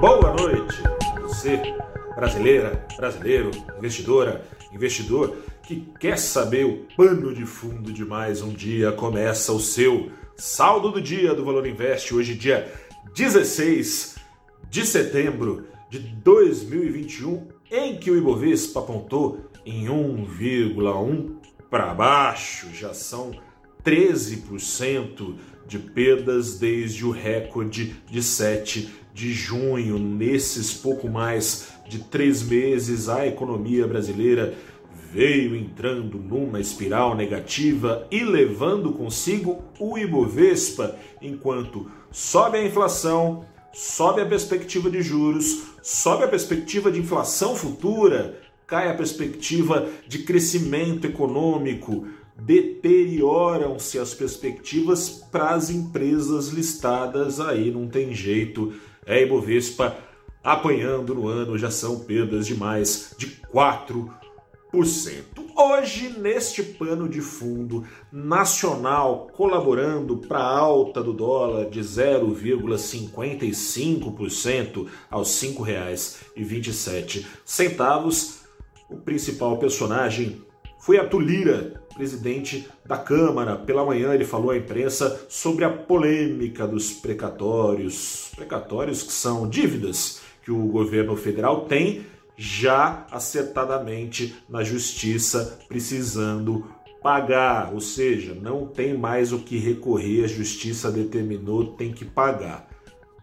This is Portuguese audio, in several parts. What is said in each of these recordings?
Boa noite, você, brasileira, brasileiro, investidora, investidor que quer saber o pano de fundo de mais um dia. Começa o seu saldo do dia do Valor Invest, hoje, dia 16 de setembro de 2021, em que o Ibovespa apontou em 1,1 para baixo, já são 13% de perdas desde o recorde de 7 de junho. Nesses pouco mais de três meses, a economia brasileira veio entrando numa espiral negativa e levando consigo o Ibovespa, enquanto sobe a inflação, sobe a perspectiva de juros, sobe a perspectiva de inflação futura, cai a perspectiva de crescimento econômico, deterioram-se as perspectivas para as empresas listadas aí, não tem jeito. É Ibovespa apanhando no ano, já são perdas de mais de 4%. Hoje, neste pano de fundo nacional, colaborando para a alta do dólar de 0,55% aos R$ 5,27, o principal personagem foi a Tulira, presidente da Câmara. Pela manhã ele falou à imprensa sobre a polêmica dos precatórios. Precatórios que são dívidas que o governo federal tem já acertadamente na justiça precisando pagar, ou seja, não tem mais o que recorrer, a justiça determinou, tem que pagar.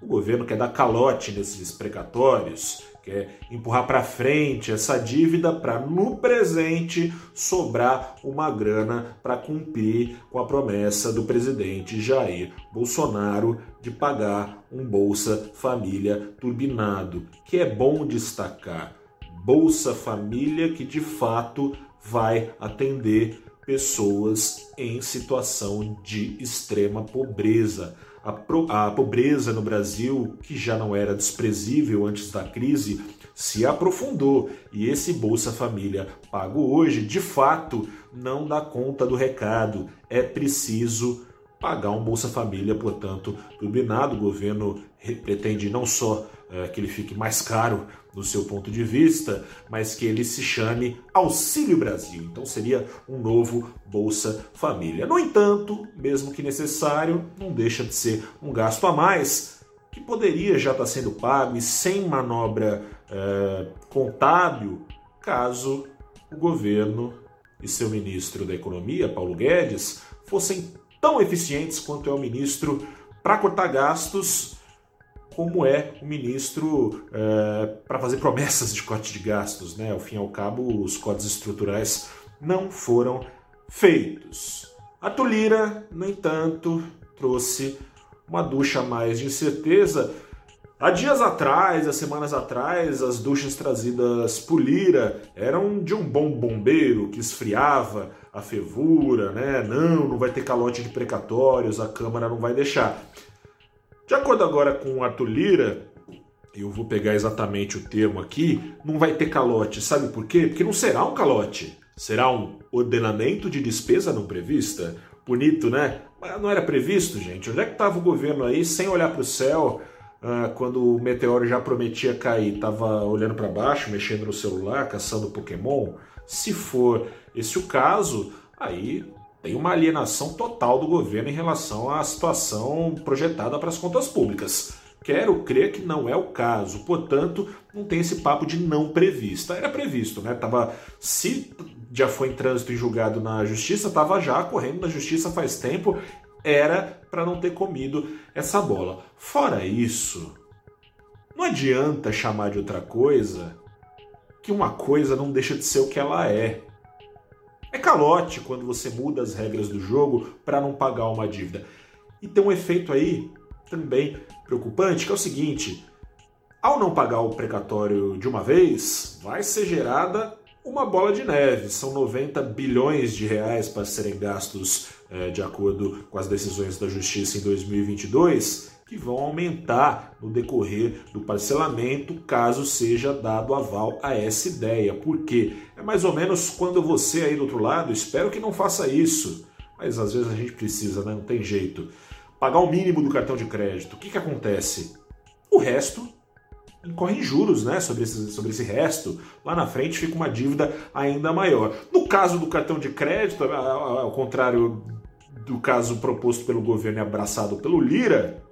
O governo quer dar calote nesses precatórios, quer empurrar para frente essa dívida para no presente sobrar uma grana para cumprir com a promessa do presidente Jair Bolsonaro de pagar um Bolsa Família turbinado, que é bom destacar. Bolsa Família que de fato vai atender pessoas em situação de extrema pobreza a, pro, a pobreza no Brasil, que já não era desprezível antes da crise, se aprofundou e esse Bolsa Família pago hoje, de fato, não dá conta do recado. É preciso pagar um Bolsa Família, portanto, turbinado. O governo pretende não só é, que ele fique mais caro do seu ponto de vista, mas que ele se chame Auxílio Brasil. Então seria um novo Bolsa Família. No entanto, mesmo que necessário, não deixa de ser um gasto a mais que poderia já estar sendo pago e sem manobra é, contábil, caso o governo e seu ministro da Economia, Paulo Guedes, fossem tão eficientes quanto é o ministro para cortar gastos como é o ministro é, para fazer promessas de corte de gastos. Né? Ao fim e ao cabo, os cortes estruturais não foram feitos. A Tulira, no entanto, trouxe uma ducha a mais de incerteza. Há dias atrás, há semanas atrás, as duchas trazidas por Lira eram de um bom bombeiro que esfriava a fervura, né? Não, não vai ter calote de precatórios, a Câmara não vai deixar. De acordo agora com o Arthur Lira, eu vou pegar exatamente o termo aqui, não vai ter calote. Sabe por quê? Porque não será um calote. Será um ordenamento de despesa não prevista. Bonito, né? Mas não era previsto, gente. Onde é que estava o governo aí sem olhar para o céu? Ah, quando o meteoro já prometia cair, estava olhando para baixo, mexendo no celular, caçando Pokémon? Se for esse o caso, aí tem uma alienação total do governo em relação à situação projetada para as contas públicas. Quero crer que não é o caso, portanto, não tem esse papo de não prevista. Era previsto, né? Tava, se já foi em trânsito e julgado na justiça, estava já correndo na justiça faz tempo, era para não ter comido essa bola. Fora isso, não adianta chamar de outra coisa que uma coisa não deixa de ser o que ela é. É calote quando você muda as regras do jogo para não pagar uma dívida. E tem um efeito aí também preocupante, que é o seguinte: ao não pagar o precatório de uma vez, vai ser gerada uma bola de neve. São 90 bilhões de reais para serem gastos é, de acordo com as decisões da Justiça em 2022 que vão aumentar no decorrer do parcelamento, caso seja dado aval a essa ideia. Por quê? É mais ou menos quando você aí do outro lado, espero que não faça isso, mas às vezes a gente precisa, né? não tem jeito. Pagar o mínimo do cartão de crédito. O que, que acontece? O resto incorrem juros né, sobre, esse, sobre esse resto. Lá na frente fica uma dívida ainda maior. No caso do cartão de crédito, ao contrário do caso proposto pelo governo e abraçado pelo Lira,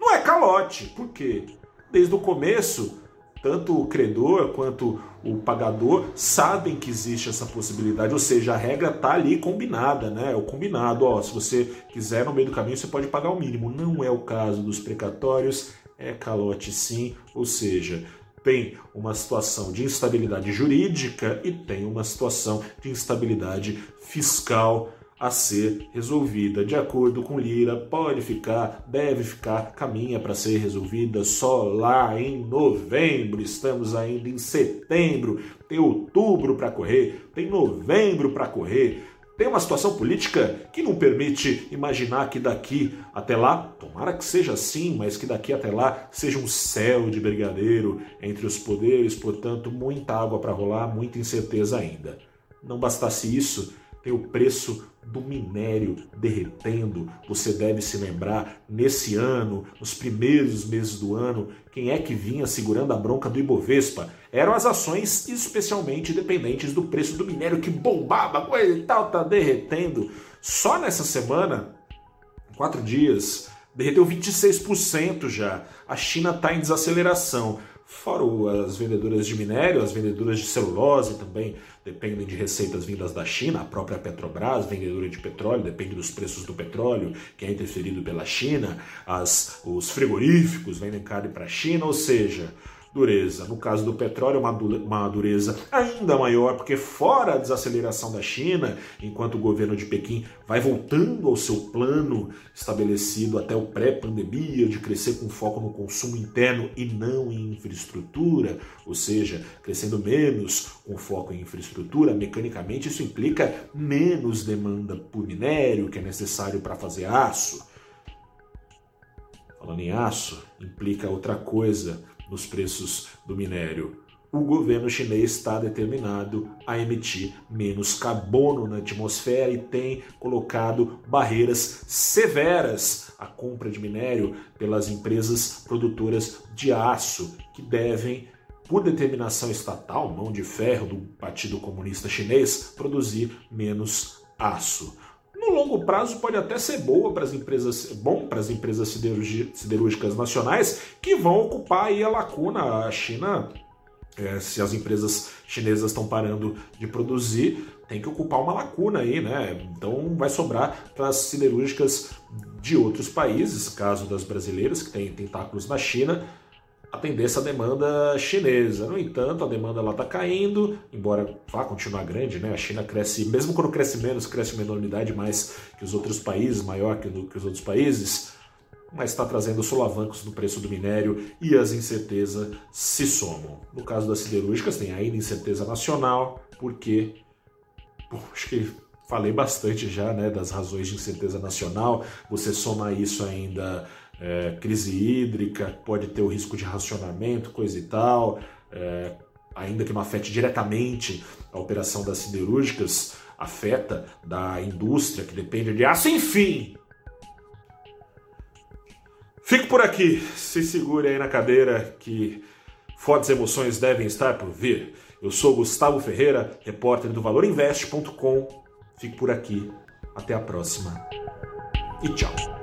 não é calote. Por quê? Desde o começo, tanto o credor quanto o pagador sabem que existe essa possibilidade, ou seja, a regra está ali combinada, né? É o combinado, ó, se você quiser no meio do caminho você pode pagar o mínimo. Não é o caso dos precatórios, é calote sim, ou seja, tem uma situação de instabilidade jurídica e tem uma situação de instabilidade fiscal a ser resolvida. De acordo com Lira, pode ficar, deve ficar, caminha para ser resolvida só lá em novembro. Estamos ainda em setembro, tem outubro para correr, tem novembro para correr. Tem uma situação política que não permite imaginar que daqui até lá, tomara que seja assim, mas que daqui até lá seja um céu de brigadeiro entre os poderes, portanto, muita água para rolar, muita incerteza ainda. Não bastasse isso, tem o preço do minério derretendo. Você deve se lembrar, nesse ano, nos primeiros meses do ano, quem é que vinha segurando a bronca do Ibovespa? Eram as ações especialmente dependentes do preço do minério que bombava, coisa e tal, tá derretendo. Só nessa semana, quatro dias, derreteu 26% já. A China está em desaceleração. Fora as vendedoras de minério, as vendedoras de celulose também dependem de receitas vindas da China, a própria Petrobras, vendedora de petróleo, depende dos preços do petróleo, que é interferido pela China, as, os frigoríficos vendem carne para a China, ou seja, dureza. No caso do petróleo, uma dureza ainda maior, porque fora a desaceleração da China, enquanto o governo de Pequim vai voltando ao seu plano estabelecido até o pré-pandemia de crescer com foco no consumo interno e não em infraestrutura, ou seja, crescendo menos com foco em infraestrutura, mecanicamente isso implica menos demanda por minério que é necessário para fazer aço. Falando em aço, implica outra coisa nos preços do minério. O governo chinês está determinado a emitir menos carbono na atmosfera e tem colocado barreiras severas à compra de minério pelas empresas produtoras de aço, que devem, por determinação estatal, mão de ferro do Partido Comunista Chinês, produzir menos aço no longo prazo pode até ser boa para as empresas, bom para as empresas siderúrgicas nacionais que vão ocupar aí a lacuna. A China, é, se as empresas chinesas estão parando de produzir, tem que ocupar uma lacuna aí, né? Então vai sobrar para as siderúrgicas de outros países, caso das brasileiras que têm tentáculos na China, atender essa demanda chinesa. No entanto, a demanda está caindo, embora vá continuar grande, né? A China cresce, mesmo quando cresce menos, cresce uma enormidade mais que os outros países, maior que, que os outros países, mas está trazendo solavancos no preço do minério e as incertezas se somam. No caso das siderúrgicas, tem ainda incerteza nacional, porque acho que falei bastante já né, das razões de incerteza nacional. Você soma isso ainda é, crise hídrica, pode ter o risco de racionamento, coisa e tal, é, ainda que não afete diretamente a operação das siderúrgicas, afeta da indústria que depende de aço, enfim. Fico por aqui, se segure aí na cadeira que fortes emoções devem estar por vir. Eu sou Gustavo Ferreira, repórter do valorinvest.com. Fico por aqui, até a próxima e tchau.